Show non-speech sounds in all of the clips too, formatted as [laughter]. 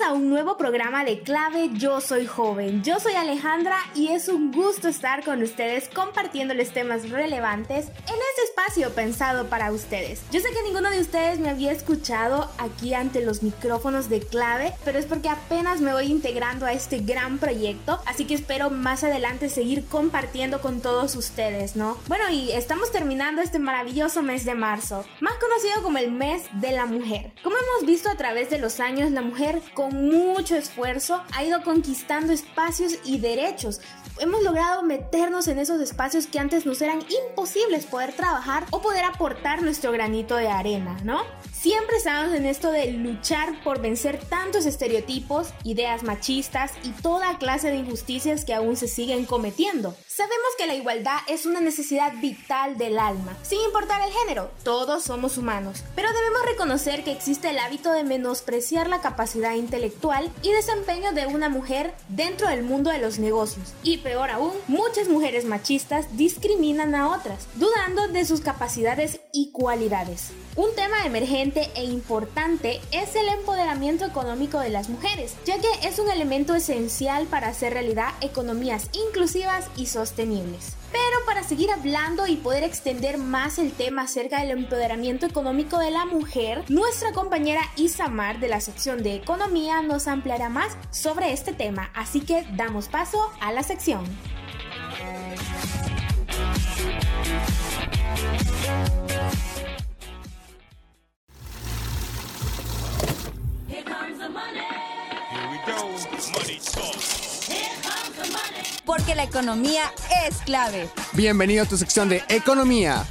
A un nuevo programa de Clave Yo Soy Joven. Yo soy Alejandra y es un gusto estar con ustedes compartiéndoles temas relevantes en este espacio pensado para ustedes. Yo sé que ninguno de ustedes me había escuchado aquí ante los micrófonos de Clave, pero es porque apenas me voy integrando a este gran proyecto, así que espero más adelante seguir compartiendo con todos ustedes, ¿no? Bueno, y estamos terminando este maravilloso mes de marzo, más conocido como el mes de la mujer. Como hemos visto a través de los años, la mujer con con mucho esfuerzo ha ido conquistando espacios y derechos. Hemos logrado meternos en esos espacios que antes nos eran imposibles poder trabajar o poder aportar nuestro granito de arena, ¿no? Siempre estamos en esto de luchar por vencer tantos estereotipos, ideas machistas y toda clase de injusticias que aún se siguen cometiendo. Sabemos que la igualdad es una necesidad vital del alma, sin importar el género, todos somos humanos, pero debemos reconocer que existe el hábito de menospreciar la capacidad intelectual y desempeño de una mujer dentro del mundo de los negocios. Y peor aún, muchas mujeres machistas discriminan a otras, dudando de sus capacidades y cualidades. Un tema emergente e importante es el empoderamiento económico de las mujeres, ya que es un elemento esencial para hacer realidad economías inclusivas y sostenibles. Para seguir hablando y poder extender más el tema acerca del empoderamiento económico de la mujer, nuestra compañera Isamar de la sección de Economía nos ampliará más sobre este tema, así que damos paso a la sección. Porque la economía es clave. Bienvenido a tu sección de Economía.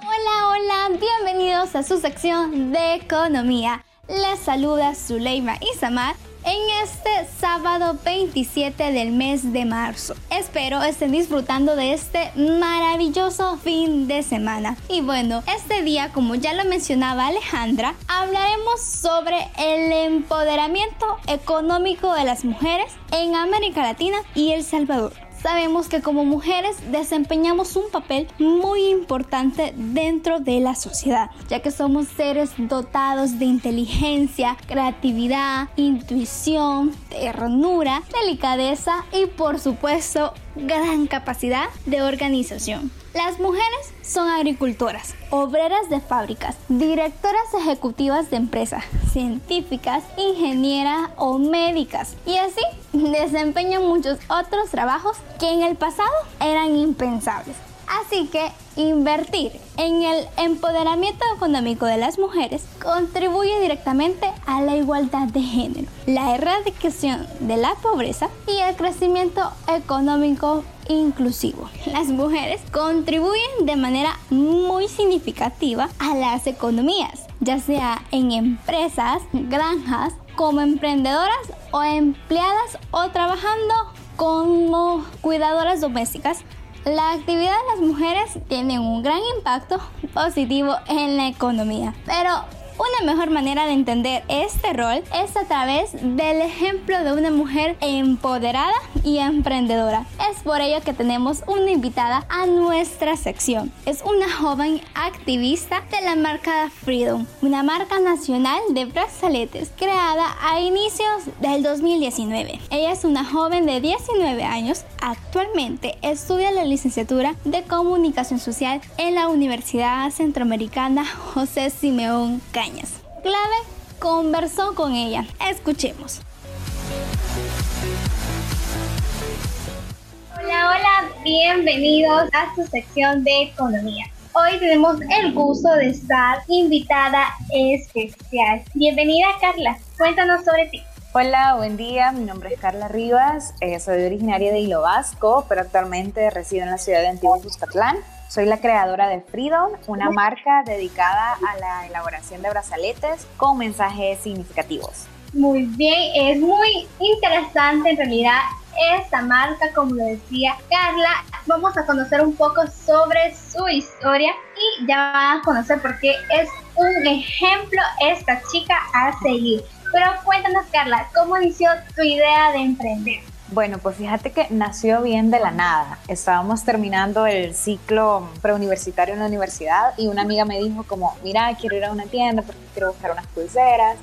Hola, hola, bienvenidos a su sección de Economía. Les saluda Zuleima Isamar en este sábado 27 del mes de marzo. Espero estén disfrutando de este maravilloso fin de semana. Y bueno, este día, como ya lo mencionaba Alejandra, hablaremos sobre el empoderamiento económico de las mujeres en América Latina y El Salvador sabemos que como mujeres desempeñamos un papel muy importante dentro de la sociedad, ya que somos seres dotados de inteligencia, creatividad, intuición, ternura, delicadeza y por supuesto gran capacidad de organización. Las mujeres son agricultoras, obreras de fábricas, directoras ejecutivas de empresas, científicas, ingenieras o médicas y así [laughs] desempeñan muchos otros trabajos que en el pasado eran impensables. Así que invertir en el empoderamiento económico de las mujeres contribuye directamente a la igualdad de género, la erradicación de la pobreza y el crecimiento económico inclusivo. Las mujeres contribuyen de manera muy significativa a las economías, ya sea en empresas, granjas, como emprendedoras o empleadas o trabajando como cuidadoras domésticas la actividad de las mujeres tiene un gran impacto positivo en la economía, pero una mejor manera de entender este rol es a través del ejemplo de una mujer empoderada y emprendedora. Es por ello que tenemos una invitada a nuestra sección. Es una joven activista de la marca Freedom, una marca nacional de brazaletes creada a inicios del 2019. Ella es una joven de 19 años. Actualmente estudia la licenciatura de Comunicación Social en la Universidad Centroamericana José Simeón Clave conversó con ella. Escuchemos. Hola, hola, bienvenidos a su sección de economía. Hoy tenemos el gusto de estar invitada especial. Bienvenida Carla, cuéntanos sobre ti. Hola, buen día. Mi nombre es Carla Rivas. Eh, soy originaria de Hilo Vasco, pero actualmente resido en la ciudad de Antiguo Cuscatlán. Soy la creadora de Freedom, una marca dedicada a la elaboración de brazaletes con mensajes significativos. Muy bien, es muy interesante en realidad esta marca, como lo decía Carla. Vamos a conocer un poco sobre su historia y ya van a conocer por qué es un ejemplo esta chica a seguir. Pero cuéntanos, Carla, ¿cómo inició tu idea de emprender? Bueno, pues fíjate que nació bien de la nada. Estábamos terminando el ciclo preuniversitario en la universidad y una amiga me dijo como, mira, quiero ir a una tienda porque quiero buscar unas pulseras.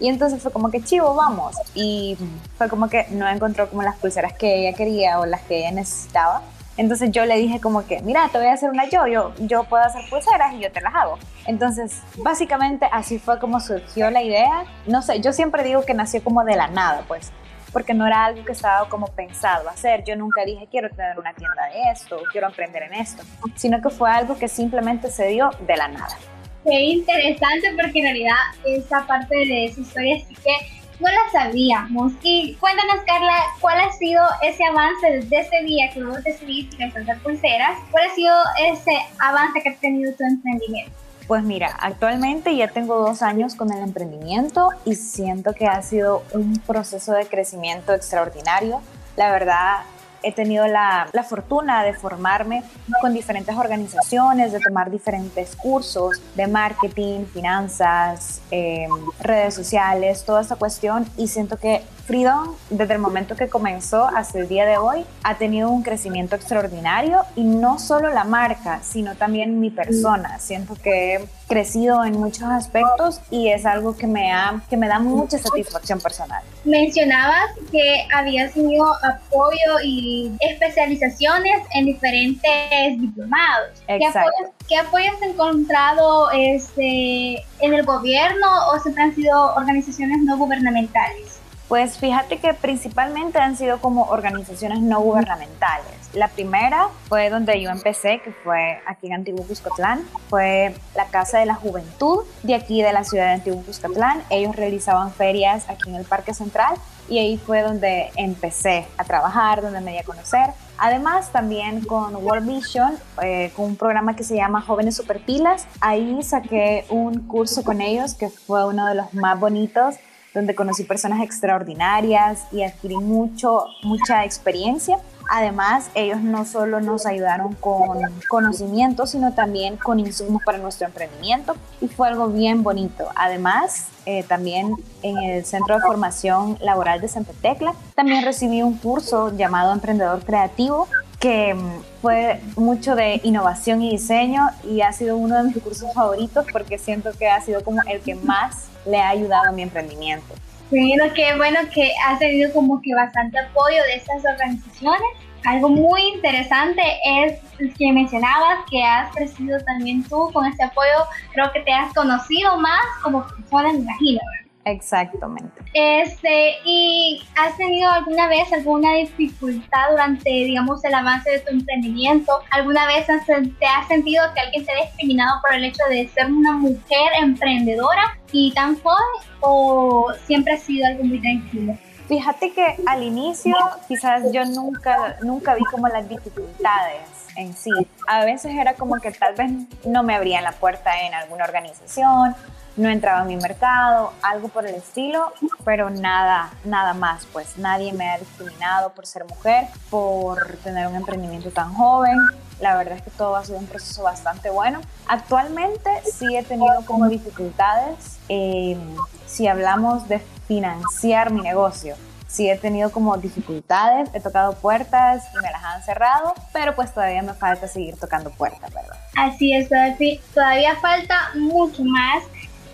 Y entonces fue como que chivo, vamos. Y fue como que no encontró como las pulseras que ella quería o las que ella necesitaba. Entonces yo le dije como que, mira, te voy a hacer una yo, yo, puedo hacer pulseras y yo te las hago. Entonces, básicamente así fue como surgió la idea. No sé, yo siempre digo que nació como de la nada, pues porque no era algo que estaba como pensado hacer. Yo nunca dije quiero tener una tienda de esto, quiero emprender en esto, sino que fue algo que simplemente se dio de la nada. Qué interesante porque en realidad esa parte de esa historia sí que no la sabíamos. Y cuéntanos, Carla, ¿cuál ha sido ese avance desde ese día que vos decidiste hacer pulseras? ¿Cuál ha sido ese avance que ha tenido tu emprendimiento? Pues mira, actualmente ya tengo dos años con el emprendimiento y siento que ha sido un proceso de crecimiento extraordinario. La verdad, he tenido la, la, fortuna de formarme con diferentes organizaciones, de tomar diferentes cursos de marketing, finanzas, eh, redes sociales, toda esta cuestión y siento que Freedom, desde el momento que comenzó hasta el día de hoy, ha tenido un crecimiento extraordinario y no solo la marca, sino también mi persona. Siento que crecido en muchos aspectos y es algo que me, ha, que me da mucha satisfacción personal. Mencionabas que habías tenido apoyo y especializaciones en diferentes diplomados. Exacto. ¿Qué apoyo, has encontrado este, en el gobierno o siempre han sido organizaciones no gubernamentales? Pues fíjate que principalmente han sido como organizaciones no gubernamentales. La primera fue donde yo empecé, que fue aquí en Antiguo Cuscatlán, fue la Casa de la Juventud de aquí de la ciudad de Antiguo Cuscatlán. Ellos realizaban ferias aquí en el Parque Central y ahí fue donde empecé a trabajar, donde me di a conocer. Además, también con World Vision, eh, con un programa que se llama Jóvenes Superpilas, ahí saqué un curso con ellos que fue uno de los más bonitos donde conocí personas extraordinarias y adquirí mucho, mucha experiencia. Además, ellos no solo nos ayudaron con conocimiento, sino también con insumos para nuestro emprendimiento y fue algo bien bonito. Además, eh, también en el Centro de Formación Laboral de Santa Tecla, también recibí un curso llamado Emprendedor Creativo que mm, fue mucho de innovación y diseño y ha sido uno de mis cursos favoritos porque siento que ha sido como el que más le ha ayudado a mi emprendimiento. Bueno, qué bueno que has tenido como que bastante apoyo de estas organizaciones. Algo muy interesante es que mencionabas que has crecido también tú con este apoyo. Creo que te has conocido más como persona, me imagino. Exactamente. Este, ¿y has tenido alguna vez alguna dificultad durante, digamos, el avance de tu emprendimiento? ¿Alguna vez te has sentido que alguien te ha discriminado por el hecho de ser una mujer emprendedora y tan joven o siempre ha sido algo muy tranquilo? Fíjate que al inicio quizás yo nunca, nunca vi como las dificultades en sí. A veces era como que tal vez no me abrían la puerta en alguna organización no entraba en mi mercado, algo por el estilo, pero nada, nada más, pues nadie me ha discriminado por ser mujer, por tener un emprendimiento tan joven. La verdad es que todo ha sido un proceso bastante bueno. Actualmente sí he tenido como dificultades eh, si hablamos de financiar mi negocio. Sí he tenido como dificultades, he tocado puertas y me las han cerrado, pero pues todavía me falta seguir tocando puertas, ¿verdad? Así es, todavía falta mucho más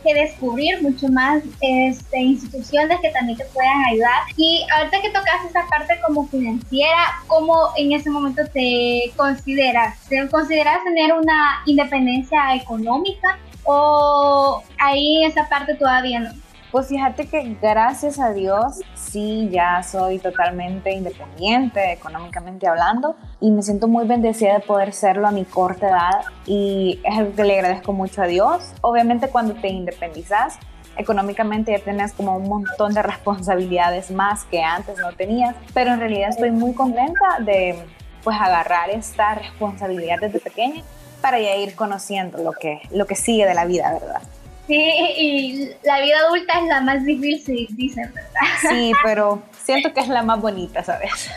que descubrir mucho más este, instituciones que también te puedan ayudar. Y ahorita que tocas esa parte como financiera, ¿cómo en ese momento te consideras? ¿Te consideras tener una independencia económica o ahí esa parte todavía no? Pues fíjate que gracias a Dios sí ya soy totalmente independiente económicamente hablando y me siento muy bendecida de poder serlo a mi corta edad y es algo que le agradezco mucho a Dios. Obviamente cuando te independizas económicamente ya tienes como un montón de responsabilidades más que antes no tenías, pero en realidad estoy muy contenta de pues agarrar esta responsabilidad desde pequeña para ya ir conociendo lo que, lo que sigue de la vida, ¿verdad? Sí, y la vida adulta es la más difícil, dicen, ¿verdad? Sí, pero siento que es la más bonita, ¿sabes?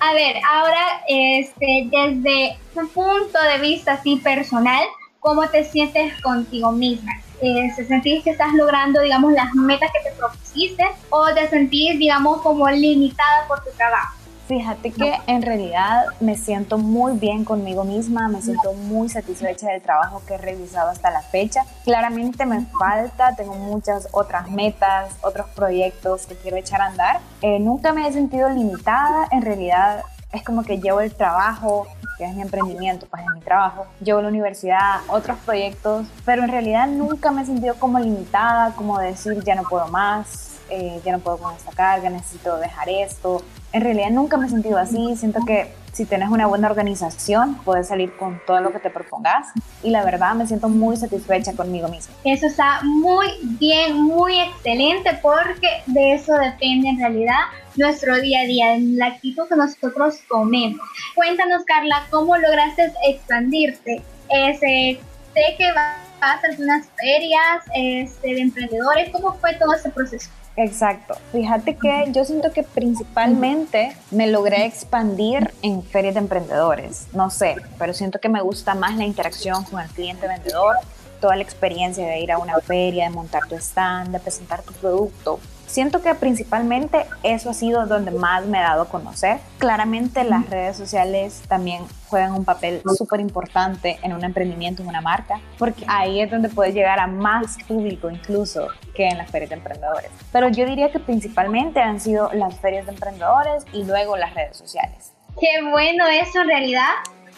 A ver, ahora, este, desde un punto de vista así personal, ¿cómo te sientes contigo misma? Eh, ¿Se sentís que estás logrando, digamos, las metas que te propusiste o te sentís, digamos, como limitada por tu trabajo? Fíjate que en realidad me siento muy bien conmigo misma, me siento muy satisfecha del trabajo que he realizado hasta la fecha. Claramente me falta, tengo muchas otras metas, otros proyectos que quiero echar a andar. Eh, nunca me he sentido limitada, en realidad es como que llevo el trabajo, que es mi emprendimiento, pues es mi trabajo, llevo la universidad, otros proyectos, pero en realidad nunca me he sentido como limitada, como decir ya no puedo más, eh, ya no puedo con esta carga, necesito dejar esto, en realidad nunca me he sentido así. Siento que si tienes una buena organización, puedes salir con todo lo que te propongas. Y la verdad me siento muy satisfecha conmigo misma. Eso está muy bien, muy excelente, porque de eso depende en realidad nuestro día a día, la actitud que nosotros tomemos. Cuéntanos, Carla, ¿cómo lograste expandirte? Ese, sé que vas a hacer unas ferias este, de emprendedores. ¿Cómo fue todo ese proceso? Exacto. Fíjate que yo siento que principalmente me logré expandir en ferias de emprendedores. No sé, pero siento que me gusta más la interacción con el cliente vendedor, toda la experiencia de ir a una feria, de montar tu stand, de presentar tu producto, Siento que principalmente eso ha sido donde más me he dado a conocer. Claramente las redes sociales también juegan un papel súper importante en un emprendimiento, en una marca, porque ahí es donde puedes llegar a más público incluso que en las ferias de emprendedores. Pero yo diría que principalmente han sido las ferias de emprendedores y luego las redes sociales. Qué bueno eso en realidad,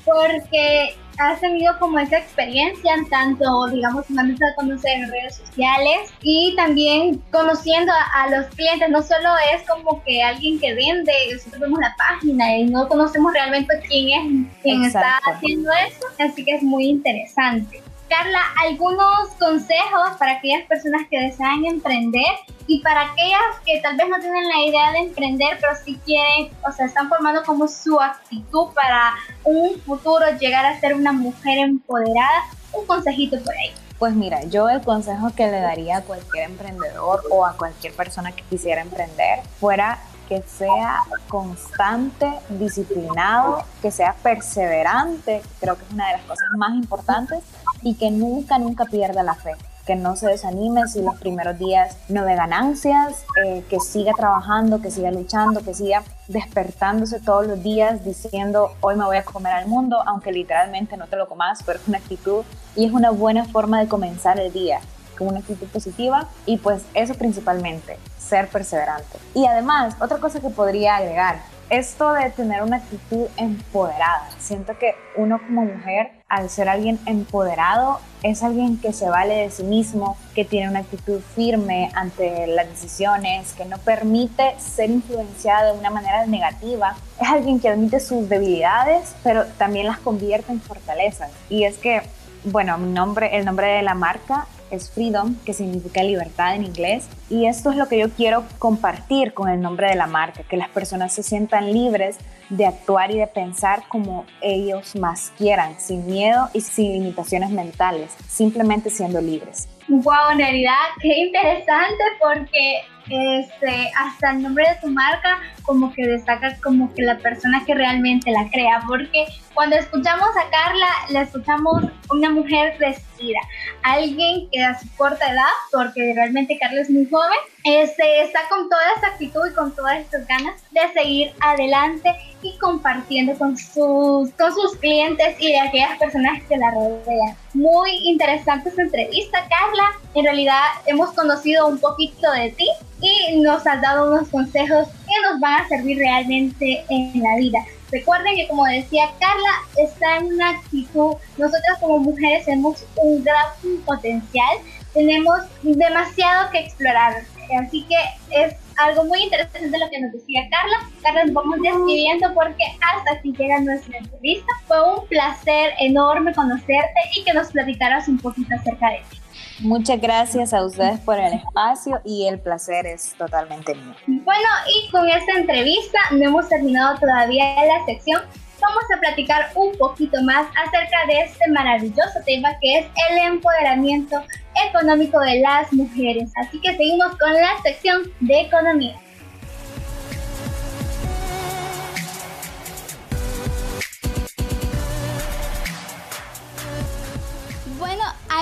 porque has tenido como esa experiencia, tanto, digamos, mandándose a conocer en redes sociales y también conociendo a, los clientes. No solo es como que alguien que vende, nosotros vemos la página y no conocemos realmente quién es quien está haciendo eso, así que es muy interesante. Carla, algunos consejos para aquellas personas que desean emprender y para aquellas que tal vez no tienen la idea de emprender, pero sí quieren, o sea, están formando como su actitud para un futuro llegar a ser una mujer empoderada. Un consejito por ahí. Pues mira, yo el consejo que le daría a cualquier emprendedor o a cualquier persona que quisiera emprender fuera que sea constante, disciplinado, que sea perseverante, creo que es una de las cosas más importantes, y que nunca, nunca pierda la fe que no se desanime si los primeros días no ve ganancias, eh, que siga trabajando, que siga luchando, que siga despertándose todos los días diciendo hoy me voy a comer al mundo, aunque literalmente no te lo comas, pero es una actitud y es una buena forma de comenzar el día con una actitud positiva y pues eso principalmente, ser perseverante. Y además, otra cosa que podría agregar, esto de tener una actitud empoderada. Siento que uno como mujer, al ser alguien empoderado, es alguien que se vale de sí mismo, que tiene una actitud firme ante las decisiones, que no permite ser influenciada de una manera negativa. Es alguien que admite sus debilidades, pero también las convierte en fortalezas. Y es que, bueno, mi nombre, el nombre de la marca es freedom, que significa libertad en inglés. Y esto es lo que yo quiero compartir con el nombre de la marca, que las personas se sientan libres de actuar y de pensar como ellos más quieran, sin miedo y sin limitaciones mentales, simplemente siendo libres. Wow, en realidad, qué interesante porque este, hasta el nombre de tu marca como que destaca como que la persona que realmente la crea, porque cuando escuchamos a Carla, la escuchamos una mujer vestida, alguien que a su corta edad, porque realmente Carla es muy joven, este, está con toda esa actitud y con todas estas ganas de seguir adelante y compartiendo con sus, con sus clientes y de aquellas personas que la rodean. Muy interesante esta entrevista, Carla. En realidad hemos conocido un poquito de ti y nos has dado unos consejos nos van a servir realmente en la vida. Recuerden que como decía Carla, está en una actitud, nosotras como mujeres tenemos un gran potencial, tenemos demasiado que explorar, así que es algo muy interesante lo que nos decía Carla. Carla, nos vamos despidiendo porque hasta aquí llega nuestra entrevista. Fue un placer enorme conocerte y que nos platicaras un poquito acerca de ti. Muchas gracias a ustedes por el espacio y el placer es totalmente mío. Bueno, y con esta entrevista no hemos terminado todavía la sección. Vamos a platicar un poquito más acerca de este maravilloso tema que es el empoderamiento económico de las mujeres. Así que seguimos con la sección de economía.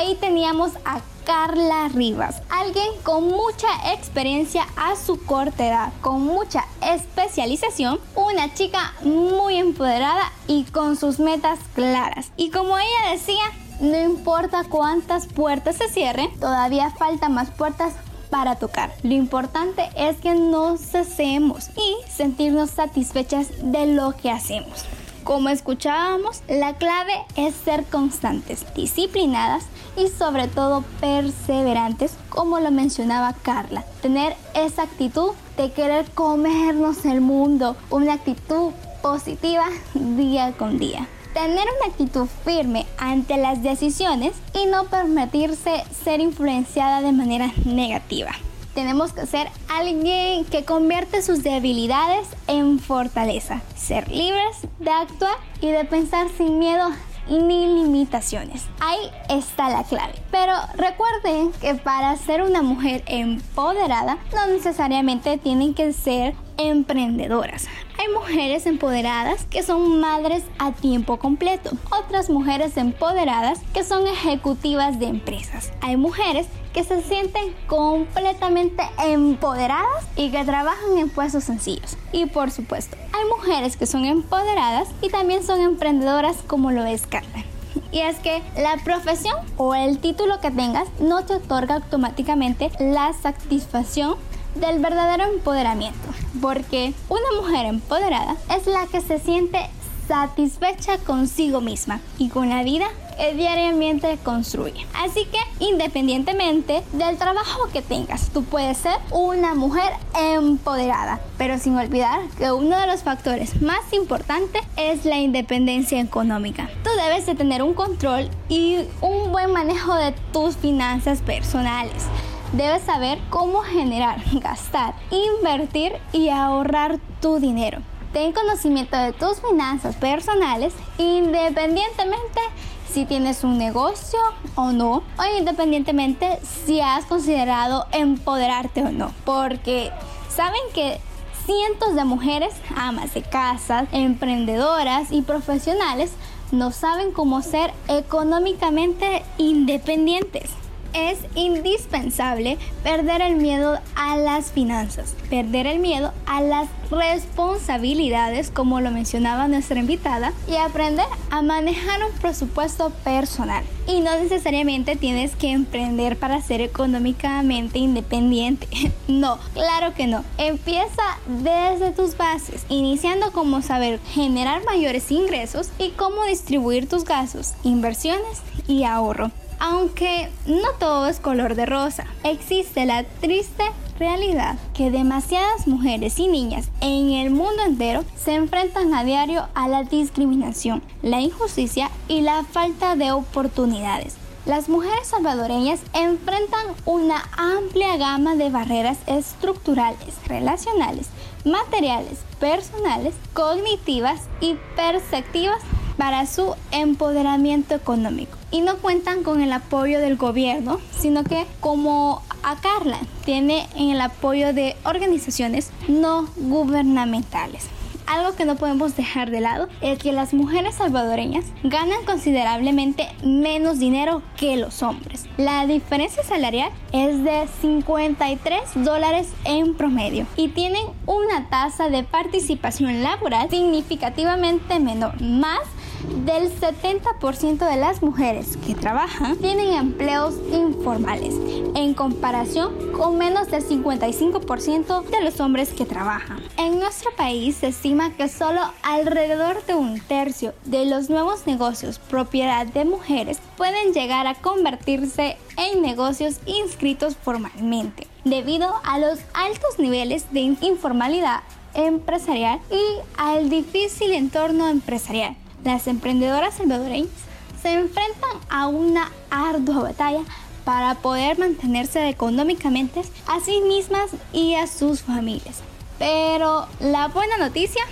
Ahí teníamos a Carla Rivas, alguien con mucha experiencia a su corta edad, con mucha especialización, una chica muy empoderada y con sus metas claras. Y como ella decía, no importa cuántas puertas se cierren, todavía faltan más puertas para tocar. Lo importante es que no cesemos y sentirnos satisfechas de lo que hacemos. Como escuchábamos, la clave es ser constantes, disciplinadas y sobre todo perseverantes, como lo mencionaba Carla. Tener esa actitud de querer comernos el mundo, una actitud positiva día con día. Tener una actitud firme ante las decisiones y no permitirse ser influenciada de manera negativa. Tenemos que ser alguien que convierte sus debilidades en fortaleza. Ser libres de actuar y de pensar sin miedo ni limitaciones. Ahí está la clave. Pero recuerden que para ser una mujer empoderada no necesariamente tienen que ser emprendedoras. Hay mujeres empoderadas que son madres a tiempo completo. Otras mujeres empoderadas que son ejecutivas de empresas. Hay mujeres que se sienten completamente empoderadas y que trabajan en puestos sencillos. Y por supuesto, hay mujeres que son empoderadas y también son emprendedoras como lo es Carla. Y es que la profesión o el título que tengas no te otorga automáticamente la satisfacción del verdadero empoderamiento, porque una mujer empoderada es la que se siente satisfecha consigo misma y con la vida que diariamente construye. Así que independientemente del trabajo que tengas, tú puedes ser una mujer empoderada, pero sin olvidar que uno de los factores más importantes es la independencia económica. Tú debes de tener un control y un buen manejo de tus finanzas personales. Debes saber cómo generar, gastar, invertir y ahorrar tu dinero. Ten conocimiento de tus finanzas personales independientemente si tienes un negocio o no, o independientemente si has considerado empoderarte o no. Porque saben que cientos de mujeres, amas de casas, emprendedoras y profesionales no saben cómo ser económicamente independientes es indispensable perder el miedo a las finanzas, perder el miedo a las responsabilidades, como lo mencionaba nuestra invitada, y aprender a manejar un presupuesto personal. Y no necesariamente tienes que emprender para ser económicamente independiente. [laughs] No, claro que no. Empieza desde tus bases, iniciando como saber generar mayores ingresos y cómo distribuir tus gastos, inversiones y ahorro. Aunque no todo es color de rosa, existe la triste realidad que demasiadas mujeres y niñas en el mundo entero se enfrentan a diario a la discriminación, la injusticia y la falta de oportunidades. Las mujeres salvadoreñas enfrentan una amplia gama de barreras estructurales, relacionales, materiales, personales, cognitivas y perceptivas para su empoderamiento económico. Y no cuentan con el apoyo del gobierno, sino que como a Carla tiene el apoyo de organizaciones no gubernamentales. Algo que no podemos dejar de lado es que las mujeres salvadoreñas ganan considerablemente menos dinero que los hombres. La diferencia salarial es de 53 dólares en promedio y tienen una tasa de participación laboral significativamente menor, más del 70% de las mujeres que trabajan tienen empleos informales, en comparación con menos del 55% de los hombres que trabajan. En nuestro país se estima que solo alrededor de un tercio de los nuevos negocios propiedad de mujeres pueden llegar a convertirse en negocios inscritos formalmente, debido a los altos niveles de informalidad empresarial y al difícil entorno empresarial las emprendedoras salvadoreñas se enfrentan a una ardua batalla para poder mantenerse económicamente a sí mismas y a sus familias. Pero la buena noticia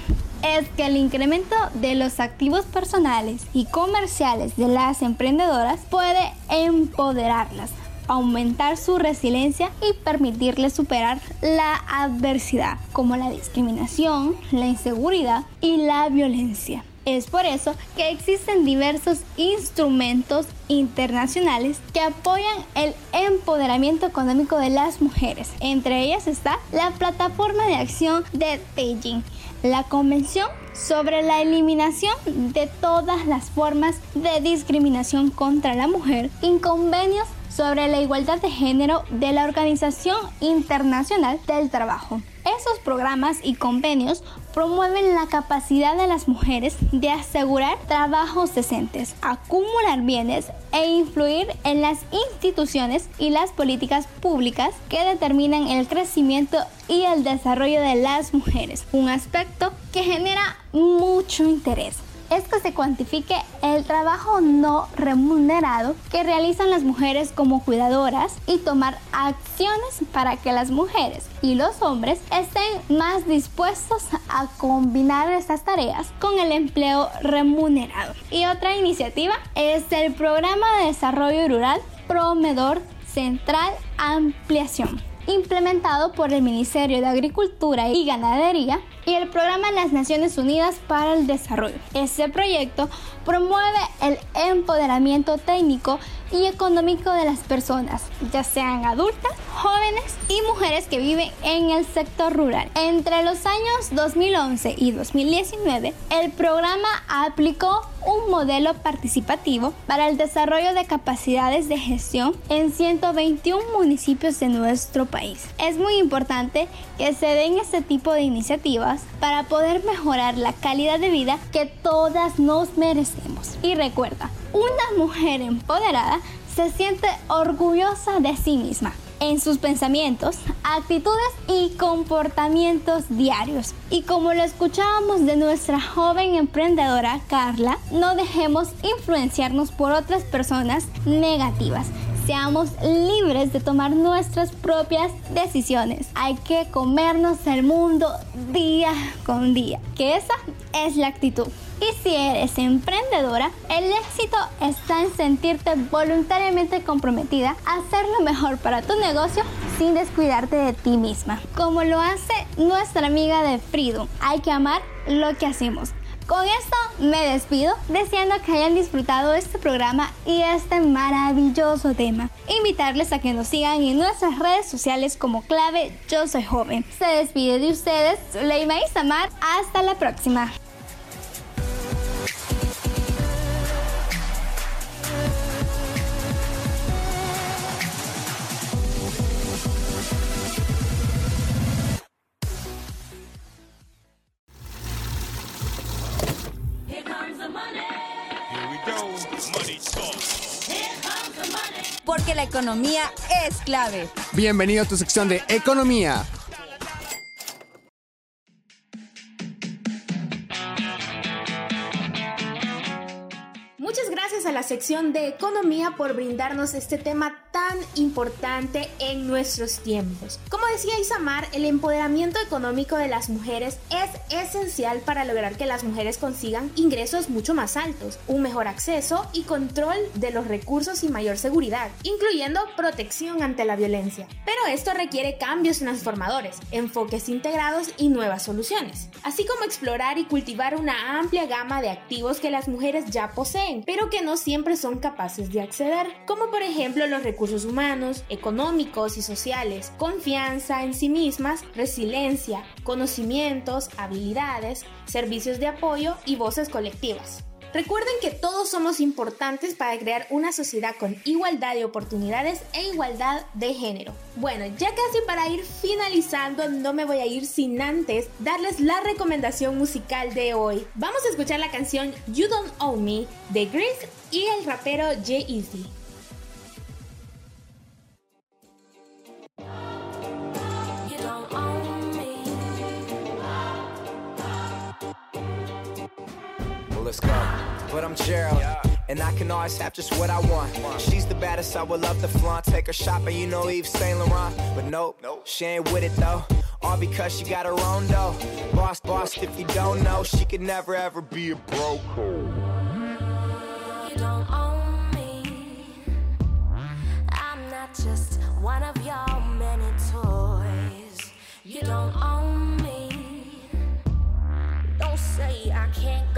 es que el incremento de los activos personales y comerciales de las emprendedoras puede empoderarlas aumentar su resiliencia y permitirles superar la adversidad, como la discriminación, la inseguridad y la violencia. Es por eso que existen diversos instrumentos internacionales que apoyan el empoderamiento económico de las mujeres. Entre ellas está la Plataforma de Acción de Beijing, la Convención sobre la eliminación de todas las formas de discriminación contra la mujer y convenios sobre la igualdad de género de la Organización Internacional del Trabajo. Esos programas y convenios promueven la capacidad de las mujeres de asegurar trabajos decentes, acumular bienes e influir en las instituciones y las políticas públicas que determinan el crecimiento y el desarrollo de las mujeres, un aspecto que genera mucho interés es que se cuantifique el trabajo no remunerado que realizan las mujeres como cuidadoras y tomar acciones para que las mujeres y los hombres estén más dispuestos a combinar estas tareas con el empleo remunerado. Y otra iniciativa es el Programa de Desarrollo Rural Promedor Central Ampliación implementado por el Ministerio de Agricultura y Ganadería y el Programa de las Naciones Unidas para el Desarrollo. Este proyecto promueve el empoderamiento técnico y económico de las personas, ya sean adultas, jóvenes y mujeres que viven en el sector rural. Entre los años 2011 y 2019, el programa aplicó un modelo participativo para el desarrollo de capacidades de gestión en 121 municipios de nuestro país. Es muy importante que se den este tipo de iniciativas para poder mejorar la calidad de vida que todas nos merecemos. Y recuerda, una mujer empoderada se siente orgullosa de sí misma en sus pensamientos, actitudes y comportamientos diarios. Y como lo escuchábamos de nuestra joven emprendedora Carla, no dejemos influenciarnos por otras personas negativas. Seamos libres de tomar nuestras propias decisiones. Hay que comernos el mundo día con día. Que esa es la actitud. Y si eres emprendedora, el éxito está en sentirte voluntariamente comprometida a hacer lo mejor para tu negocio sin descuidarte de ti misma. Como lo hace nuestra amiga de Freedom, hay que amar lo que hacemos. Con esto me despido, deseando que hayan disfrutado este programa y este maravilloso tema. Invitarles a que nos sigan en nuestras redes sociales como clave Yo Soy Joven. Se despide de ustedes, Leima y Samar. Hasta la próxima. Economía es clave. Bienvenido a tu sección de Economía. Muchas gracias a la sección de Economía por brindarnos este tema tan importante en nuestros tiempos. Como decía Isamar, el empoderamiento económico de las mujeres es esencial para lograr que las mujeres consigan ingresos mucho más altos, un mejor acceso y control de los recursos y mayor seguridad, incluyendo protección ante la violencia. Pero esto requiere cambios transformadores, enfoques integrados y nuevas soluciones, así como explorar y cultivar una amplia gama de activos que las mujeres ya poseen, pero que no siempre son capaces de acceder, como por ejemplo los recursos humanos, económicos y sociales, confianza en sí mismas, resiliencia, conocimientos, habilidades, servicios de apoyo y voces colectivas. Recuerden que todos somos importantes para crear una sociedad con igualdad de oportunidades e igualdad de género. Bueno, ya casi para ir finalizando, no me voy a ir sin antes darles la recomendación musical de hoy. Vamos a escuchar la canción You Don't Owe Me de Grease y el rapero J-Eazy. Let's go. But I'm Gerald. And I can always have just what I want. She's the baddest, I would love to flaunt. Take her shopping, you know Eve Saint Laurent. But nope, she ain't with it though. All because she got her own dough. Boss, boss, if you don't know, she could never ever be a broke. You don't own me. I'm not not just one of your many toys. You don't own me. Don't say I can't go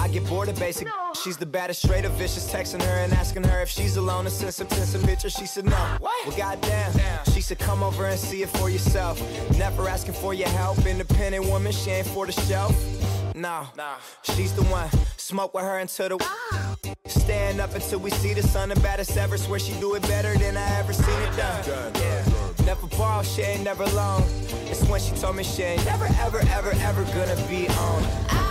I get bored of basic. She's the baddest, straight up vicious. Texting her and asking her if she's alone and send some, send some pictures. She said no. Well, goddamn. She said come over and see it for yourself. Never asking for your help. Independent woman, she ain't for the shelf. No, she's the one. Smoke with her until the. Ah. Stand up until we see the sun. The baddest ever. Swear she do it better than I ever seen it done. Yeah. Never borrow, she ain't never alone. It's when she told me she ain't never, ever, ever, ever gonna be on. I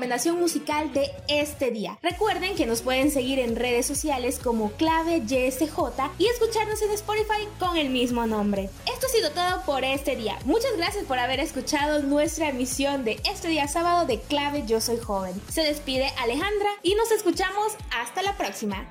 recomendación musical de este día. Recuerden que nos pueden seguir en redes sociales como clave YSJ y escucharnos en Spotify con el mismo nombre. Esto ha sido todo por este día. Muchas gracias por haber escuchado nuestra emisión de este día sábado de clave Yo Soy Joven. Se despide Alejandra y nos escuchamos hasta la próxima.